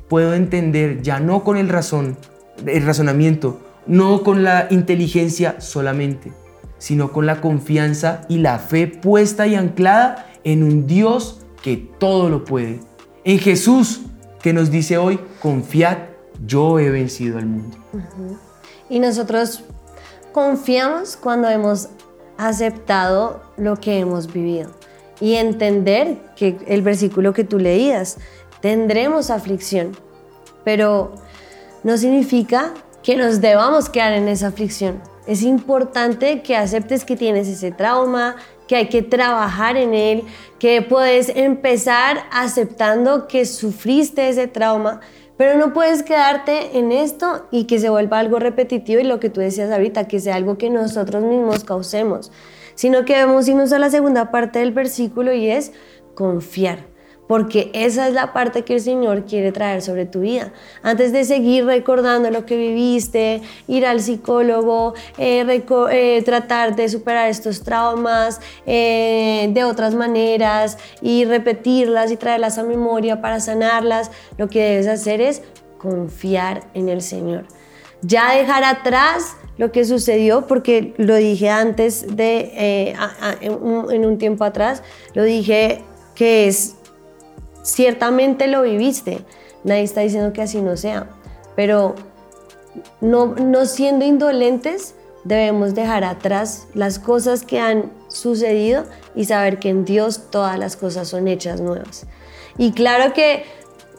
A: puedo entender ya no con el razón, el razonamiento, no con la inteligencia solamente, sino con la confianza y la fe puesta y anclada en un Dios que todo lo puede. En Jesús que nos dice hoy, confiad, yo he vencido al mundo.
B: Y nosotros confiamos cuando hemos aceptado lo que hemos vivido y entender que el versículo que tú leías, tendremos aflicción, pero no significa que nos debamos quedar en esa aflicción. Es importante que aceptes que tienes ese trauma, que hay que trabajar en él, que puedes empezar aceptando que sufriste ese trauma, pero no puedes quedarte en esto y que se vuelva algo repetitivo y lo que tú decías ahorita, que sea algo que nosotros mismos causemos sino que debemos irnos a la segunda parte del versículo y es confiar porque esa es la parte que el Señor quiere traer sobre tu vida. Antes de seguir recordando lo que viviste, ir al psicólogo, eh, eh, tratar de superar estos traumas eh, de otras maneras y repetirlas y traerlas a memoria para sanarlas, lo que debes hacer es confiar en el Señor. Ya dejar atrás lo que sucedió, porque lo dije antes de, eh, en, un, tiempo atrás, lo dije que es, ciertamente lo viviste, nadie está diciendo que así no sea, pero no, no siendo indolentes, debemos dejar atrás las cosas que han sucedido y saber que en Dios todas las cosas son hechas nuevas. Y claro que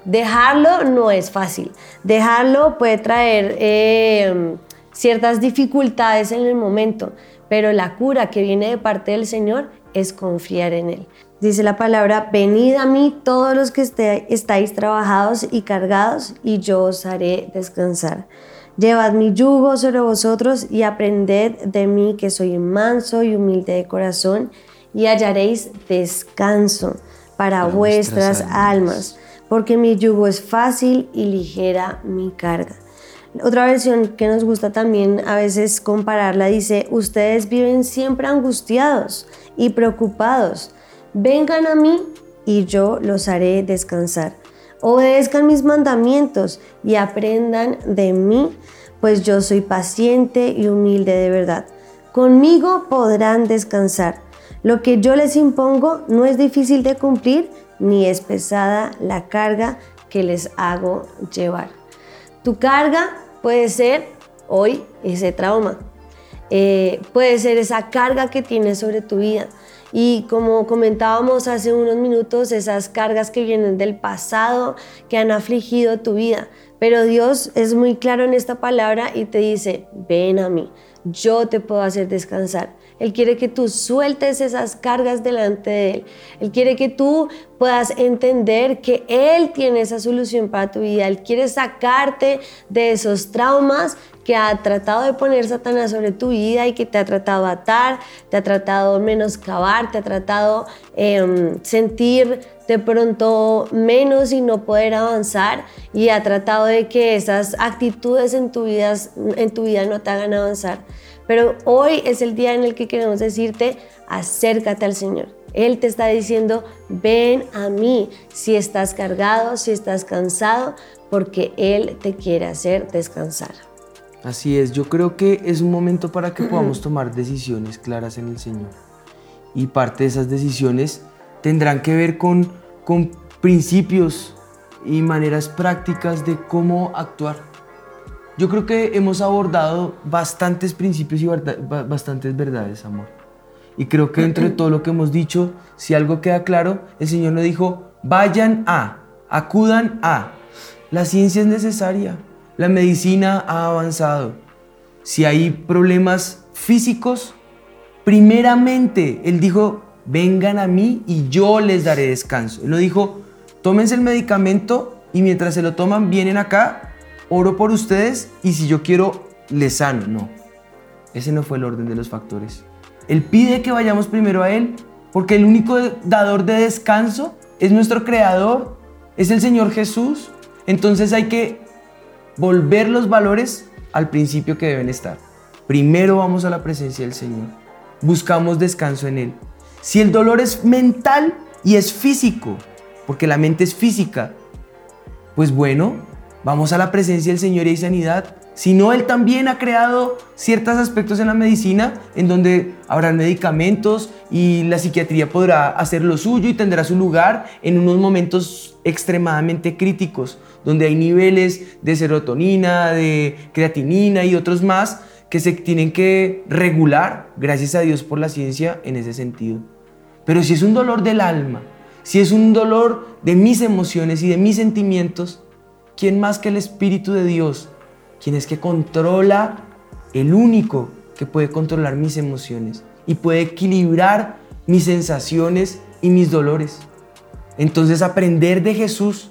B: dejarlo no es fácil, dejarlo puede traer... Eh, ciertas dificultades en el momento, pero la cura que viene de parte del Señor es confiar en Él. Dice la palabra, venid a mí todos los que estáis trabajados y cargados, y yo os haré descansar. Llevad mi yugo sobre vosotros y aprended de mí que soy manso y humilde de corazón, y hallaréis descanso para, vuestras, almas, porque mi yugo es fácil y ligera mi carga. Otra versión que nos gusta también a veces compararla dice, ustedes viven siempre angustiados y preocupados. Vengan a mí y yo los haré descansar. Obedezcan mis mandamientos y aprendan de mí, pues yo soy paciente y humilde de verdad. Conmigo podrán descansar. Lo que yo les impongo no es difícil de cumplir, ni es pesada la carga que les hago llevar. Tu carga Puede ser hoy ese trauma, eh, puede ser esa carga que tienes sobre tu vida. Y como comentábamos hace unos minutos, esas cargas que vienen del pasado, que han afligido tu vida. Pero Dios es muy claro en esta palabra y te dice, ven a mí, yo te puedo hacer descansar. Él quiere que tú sueltes esas cargas delante de Él. Él quiere que tú puedas entender que Él tiene esa solución para tu vida. Él quiere sacarte de esos traumas que ha tratado de poner Satanás sobre tu vida y que te ha tratado atar, te ha tratado de menoscabar, te ha tratado eh, sentir de pronto menos y no poder avanzar y ha tratado de que esas actitudes en tu vida, en tu vida no te hagan avanzar. Pero hoy es el día en el que queremos decirte, acércate al Señor. Él te está diciendo, ven a mí si estás cargado, si estás cansado, porque Él te quiere hacer descansar.
A: Así es, yo creo que es un momento para que podamos tomar decisiones claras en el Señor. Y parte de esas decisiones tendrán que ver con, con principios y maneras prácticas de cómo actuar. Yo creo que hemos abordado bastantes principios y bastantes verdades, amor. Y creo que dentro de todo lo que hemos dicho, si algo queda claro, el Señor nos dijo, vayan a, acudan a. La ciencia es necesaria, la medicina ha avanzado. Si hay problemas físicos, primeramente, Él dijo, vengan a mí y yo les daré descanso. Él no dijo, tómense el medicamento y mientras se lo toman vienen acá, oro por ustedes y si yo quiero les sano. No, ese no fue el orden de los factores. Él pide que vayamos primero a Él porque el único dador de descanso es nuestro creador, es el Señor Jesús. Entonces hay que volver los valores al principio que deben estar. Primero vamos a la presencia del Señor. Buscamos descanso en Él. Si el dolor es mental y es físico, porque la mente es física, pues bueno, vamos a la presencia del Señor y hay sanidad. Si no, Él también ha creado ciertos aspectos en la medicina en donde habrá medicamentos y la psiquiatría podrá hacer lo suyo y tendrá su lugar en unos momentos extremadamente críticos, donde hay niveles de serotonina, de creatinina y otros más que se tienen que regular, gracias a Dios por la ciencia, en ese sentido. Pero si es un dolor del alma, si es un dolor de mis emociones y de mis sentimientos, ¿quién más que el Espíritu de Dios quien es que controla, el único que puede controlar mis emociones y puede equilibrar mis sensaciones y mis dolores. Entonces aprender de Jesús.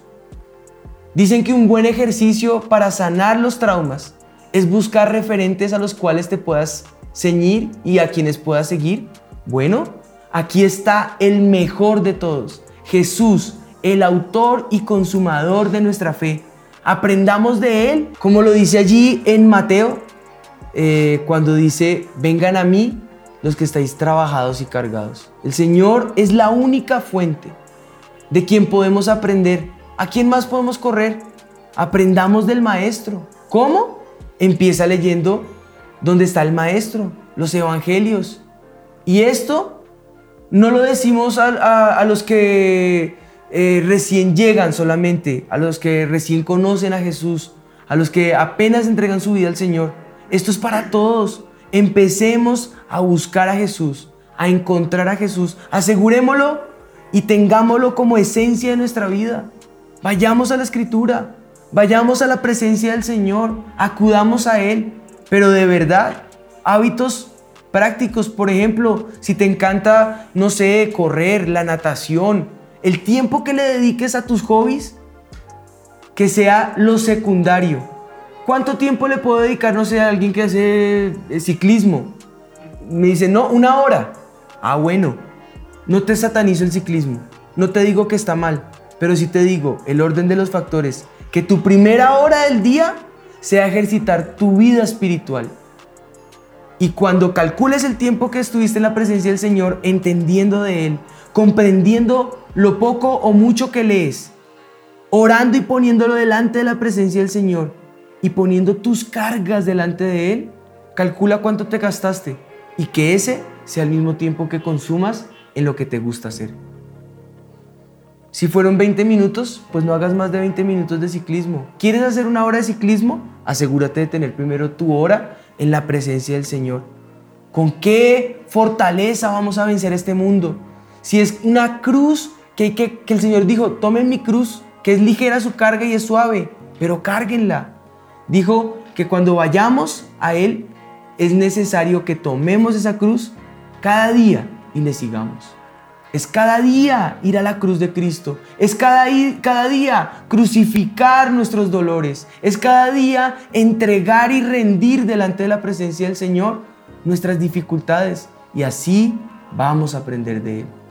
A: Dicen que un buen ejercicio para sanar los traumas es buscar referentes a los cuales te puedas ceñir y a quienes puedas seguir. Bueno, aquí está el mejor de todos, Jesús, el autor y consumador de nuestra fe Aprendamos de Él, como lo dice allí en Mateo, eh, cuando dice, vengan a mí los que estáis trabajados y cargados. El Señor es la única fuente de quien podemos aprender. ¿A quién más podemos correr? Aprendamos del Maestro. ¿Cómo? Empieza leyendo dónde está el Maestro, los Evangelios. Y esto no lo decimos a los que eh, recién llegan solamente, a los que recién conocen a Jesús, a los que apenas entregan su vida al Señor. Esto es para todos. Empecemos a buscar a Jesús, a encontrar a Jesús. Asegurémoslo y tengámoslo como esencia de nuestra vida. Vayamos a la escritura, vayamos a la presencia del Señor, acudamos a Él, pero de verdad, hábitos prácticos, por ejemplo, si te encanta, no sé, correr, la natación, el tiempo que le dediques a tus hobbies, que sea lo secundario. ¿Cuánto tiempo le puedo dedicar, no sé, a alguien que hace eh, ciclismo? Me dice, no, una hora. Ah, bueno, no te satanizo el ciclismo, no te digo que está mal, pero sí te digo el orden de los factores, que tu primera hora del día sea ejercitar tu vida espiritual. Y cuando calcules el tiempo que estuviste en la presencia del Señor, entendiendo de Él, comprendiendo lo poco o mucho que lees, orando y poniéndolo delante de la presencia del Señor y poniendo tus cargas delante de Él, calcula cuánto te gastaste y que ese sea el mismo tiempo que consumas en lo que te gusta hacer. Si fueron 20 minutos, pues no hagas más de 20 minutos de ciclismo. ¿Quieres hacer una hora de ciclismo? Asegúrate de tener primero tu hora en la presencia del Señor. ¿Con qué fortaleza vamos a vencer este mundo? Si es una cruz que, que, que el Señor dijo, tomen mi cruz, que es ligera su carga y es suave, pero cárguenla. Dijo que cuando vayamos a Él es necesario que tomemos esa cruz cada día y le sigamos. Es cada día ir a la cruz de Cristo. Es cada, cada día crucificar nuestros dolores. Es cada día entregar y rendir delante de la presencia del Señor nuestras dificultades. Y así vamos a aprender de Él.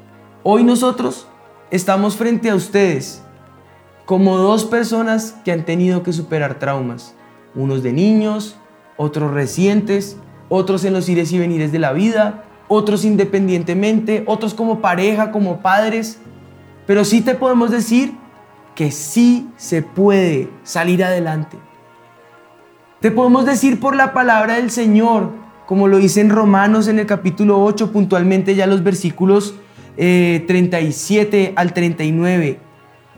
A: Hoy nosotros estamos frente a ustedes como dos personas que han tenido que superar traumas, unos de niños, otros recientes, otros en los ires y venires de la vida, otros independientemente, otros como pareja, como padres, pero sí te podemos decir que sí se puede salir adelante. Te podemos decir por la palabra del Señor, como lo dice en Romanos en el capítulo 8, puntualmente ya los versículos 37 eh, al 39.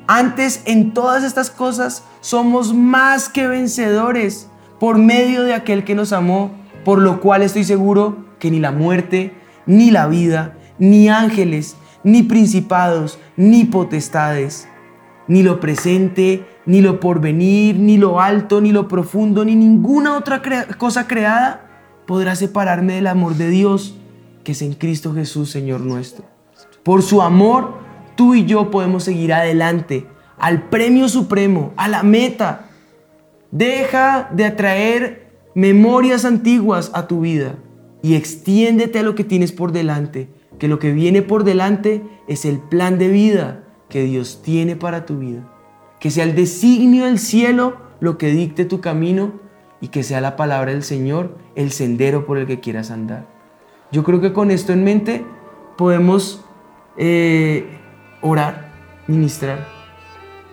A: Antes en todas estas cosas somos más que vencedores por medio de aquel que nos amó, por lo cual estoy seguro que ni la muerte, ni la vida, ni ángeles, ni principados, ni potestades, ni lo presente, ni lo porvenir, ni lo alto, ni lo profundo, ni ninguna otra cosa creada podrá separarme del amor de Dios que es en Cristo Jesús, Señor nuestro. Por su amor, tú y yo podemos seguir adelante, al premio supremo, a la meta. Deja de atraer memorias antiguas a tu vida y extiéndete a lo que tienes por delante, que lo que viene por delante es el plan de vida que Dios tiene para tu vida. Que sea el designio del cielo lo que dicte tu camino y que sea la palabra del Señor el sendero por el que quieras andar. Yo creo que con esto en mente podemos eh, orar, ministrar.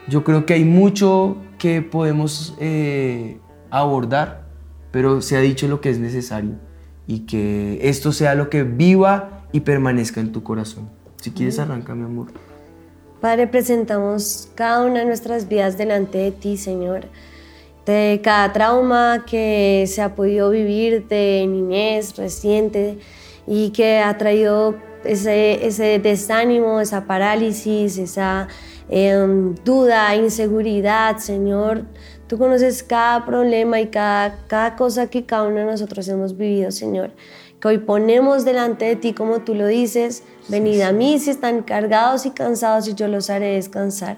A: Yo creo que hay mucho que podemos eh, abordar, pero se ha dicho lo que es necesario y que esto sea lo que viva y permanezca en tu corazón. Si quieres, arranca, mi amor.
B: Padre, presentamos cada una de nuestras vidas delante de ti, Señor. De cada trauma que se ha podido vivir de niñez reciente y que ha traído ese, ese desánimo, esa parálisis, esa em, duda, inseguridad, Señor. Tú conoces cada problema y cada, cada cosa que cada uno de nosotros hemos vivido, Señor. Que hoy ponemos delante de ti, como tú lo dices, venid a mí si están cargados y cansados y yo los haré descansar.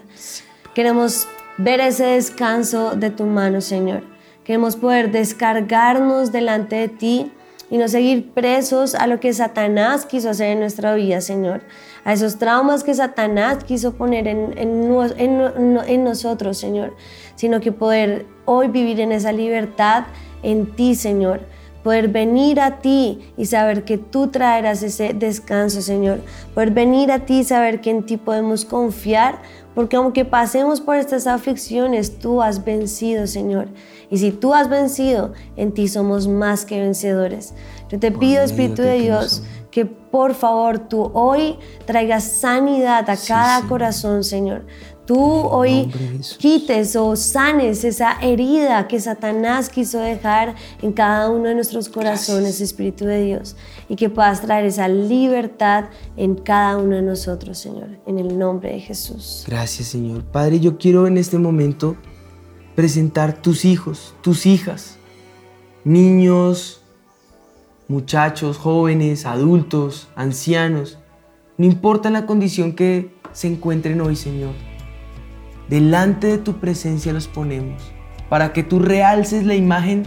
B: Queremos ver ese descanso de tu mano, Señor. Queremos poder descargarnos delante de ti y no seguir presos a lo que Satanás quiso hacer en nuestra vida, Señor. A esos traumas que Satanás quiso poner en, en, nosotros, Señor. Sino que poder hoy vivir en esa libertad en ti, Señor poder venir a ti y saber que tú traerás ese descanso, Señor. Poder venir a ti y saber que en ti podemos confiar, porque aunque pasemos por estas aflicciones, tú has vencido, Señor. Y si tú has vencido, en ti somos más que vencedores. Yo te pido, Espíritu de Dios, que por favor tú hoy traigas sanidad a cada corazón, Señor. Tú hoy quites o sanes esa herida que Satanás quiso dejar en cada uno de nuestros corazones, Espíritu de Dios, y que puedas traer esa libertad en cada uno de nosotros, Señor, en el nombre de Jesús.
A: Gracias, Señor. Padre, yo quiero en este momento presentar tus hijos, tus hijas, niños, muchachos, jóvenes, adultos, ancianos, no importa la condición que se encuentren hoy, Señor. Delante de tu presencia los ponemos, para que tú realces la imagen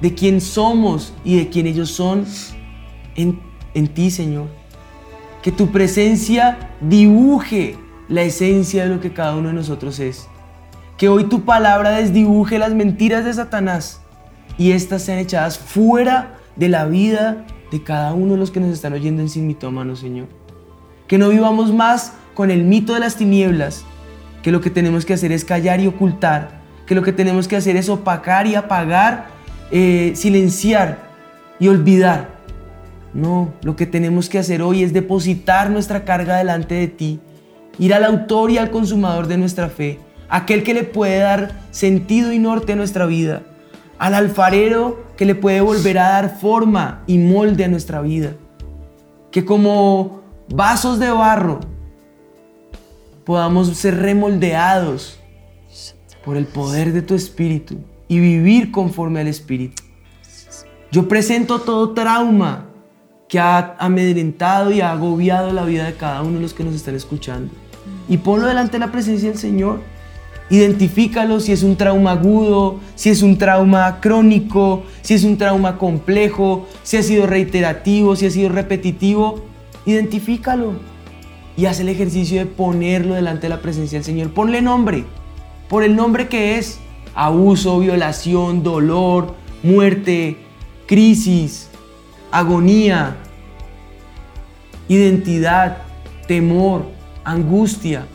A: de quién somos y de quién ellos son en, en ti, Señor. Que tu presencia dibuje la esencia de lo que cada uno de nosotros es. Que hoy tu palabra desdibuje las mentiras de Satanás y éstas sean echadas fuera de la vida de cada uno de los que nos están oyendo en sin mitómano, Señor. Que no vivamos más con el mito de las tinieblas, que lo que tenemos que hacer es callar y ocultar, que lo que tenemos que hacer es opacar y apagar, eh, silenciar y olvidar. No, lo que tenemos que hacer hoy es depositar nuestra carga delante de ti, ir al autor y al consumador de nuestra fe aquel que le puede dar sentido y norte a nuestra vida, al alfarero que le puede volver a dar forma y molde a nuestra vida, que como vasos de barro podamos ser remoldeados por el poder de tu espíritu y vivir conforme al espíritu. Yo presento todo trauma que ha amedrentado y ha agobiado la vida de cada uno de los que nos están escuchando. Y ponlo delante de la presencia del Señor Identifícalo si es un trauma agudo, si es un trauma crónico, si es un trauma complejo, si ha sido reiterativo, si ha sido repetitivo. Identifícalo y haz el ejercicio de ponerlo delante de la presencia del Señor. Ponle nombre, por el nombre que es. Abuso, violación, dolor, muerte, crisis, agonía, identidad, temor, angustia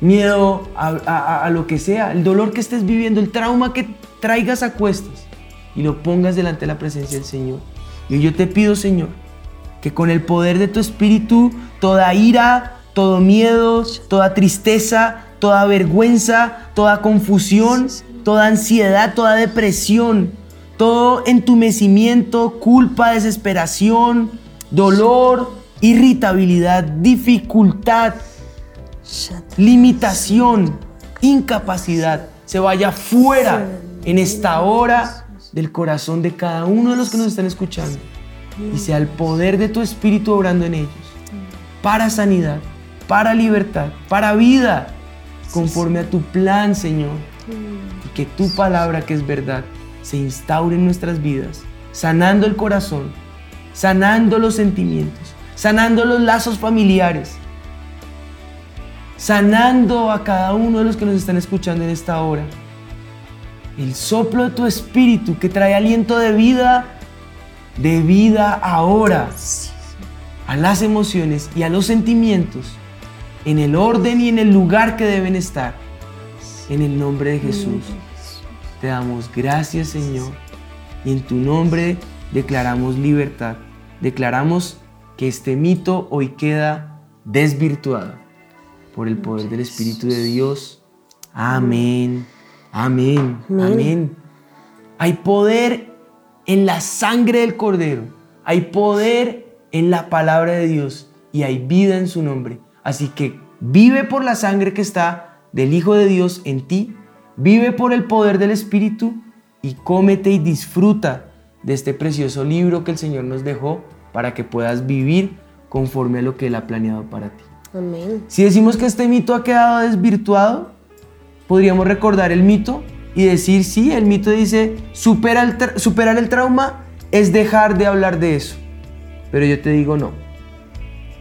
A: miedo a, lo que sea, el dolor que estés viviendo, el trauma que traigas a cuestas y lo pongas delante de la presencia del Señor. Y yo te pido, Señor, que con el poder de tu espíritu, toda ira, todo miedo, toda tristeza, toda vergüenza, toda confusión, toda ansiedad, toda depresión, todo entumecimiento, culpa, desesperación, dolor, irritabilidad, dificultad, limitación, incapacidad, se vaya fuera en esta hora del corazón de cada uno de los que nos están escuchando. Y sea el poder de tu espíritu obrando en ellos. Para sanidad, para libertad, para vida, conforme a tu plan, Señor. Y que tu palabra, que es verdad, se instaure en nuestras vidas, sanando el corazón, sanando los sentimientos, sanando los lazos familiares, sanando a cada uno de los que nos están escuchando en esta hora. El soplo de tu espíritu que trae aliento de vida, de vida ahora, a las emociones y a los sentimientos, en el orden y en el lugar que deben estar. En el nombre de Jesús. Te damos gracias, Señor. Y en tu nombre declaramos libertad. Declaramos que este mito hoy queda desvirtuado por el poder del Espíritu de Dios. Amén. Amén. Amén. Hay poder en la sangre del Cordero. Hay poder en la palabra de Dios y hay vida en su nombre. Así que vive por la sangre que está del Hijo de Dios en ti, vive por el poder del Espíritu y cómete y disfruta de este precioso libro que el Señor nos dejó para que puedas vivir conforme a lo que Él ha planeado para ti. Si decimos que este mito ha quedado desvirtuado, podríamos recordar el mito y decir, sí, el mito dice, supera el superar el trauma es dejar de hablar de eso. Pero yo te digo no.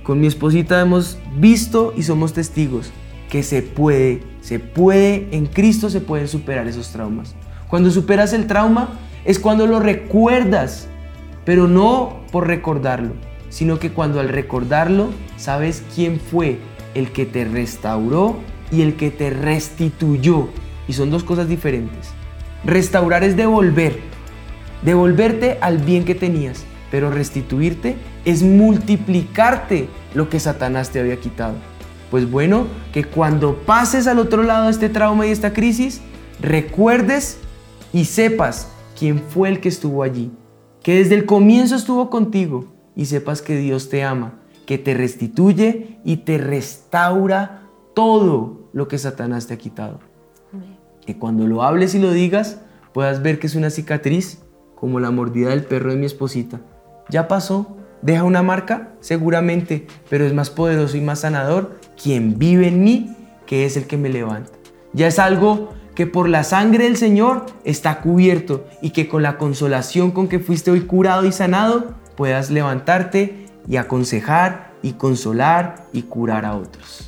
A: Con mi esposita hemos visto y somos testigos que se puede, se puede, en Cristo se pueden superar esos traumas. Cuando superas el trauma es cuando lo recuerdas, pero no por recordarlo, sino que cuando al recordarlo sabes quién fue el que te restauró y el que te restituyó. Y son dos cosas diferentes. Restaurar es devolver, devolverte al bien que tenías, pero restituirte es multiplicarte lo que Satanás te había quitado. Pues bueno, que cuando pases al otro lado de este trauma y esta crisis, recuerdes y sepas quién fue el que estuvo allí, que desde el comienzo estuvo contigo y sepas que Dios te ama, que te restituye y te restaura todo lo que Satanás te ha quitado. Que cuando lo hables y lo digas, puedas ver que es una cicatriz como la mordida del perro de mi esposita. Ya pasó, deja una marca, seguramente, pero es más poderoso y más sanador quien vive en mí, que es el que me levanta. Ya es algo que por la sangre del Señor está cubierto y que con la consolación con que fuiste hoy curado y sanado, puedas levantarte y aconsejar y consolar y curar a otros.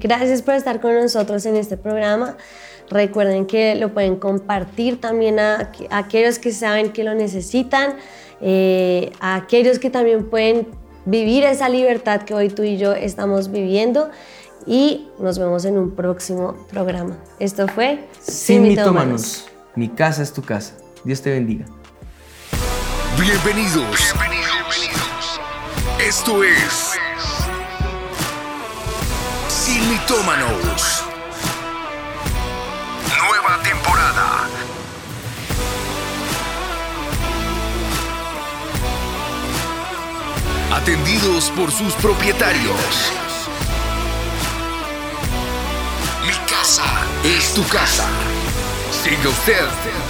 B: Gracias por estar con nosotros en este programa. Recuerden que lo pueden compartir también a, aquellos que saben que lo necesitan, eh, a aquellos que también pueden vivir esa libertad que hoy tú y yo estamos viviendo. Y nos vemos en un próximo programa. Esto fue
A: Sin, mitómanos. Mi casa es tu casa. Dios te bendiga.
C: Bienvenidos. Bienvenidos. Esto es Sin mitómanos. Nueva temporada. Atendidos por sus propietarios. Mi casa es tu casa. Siga usted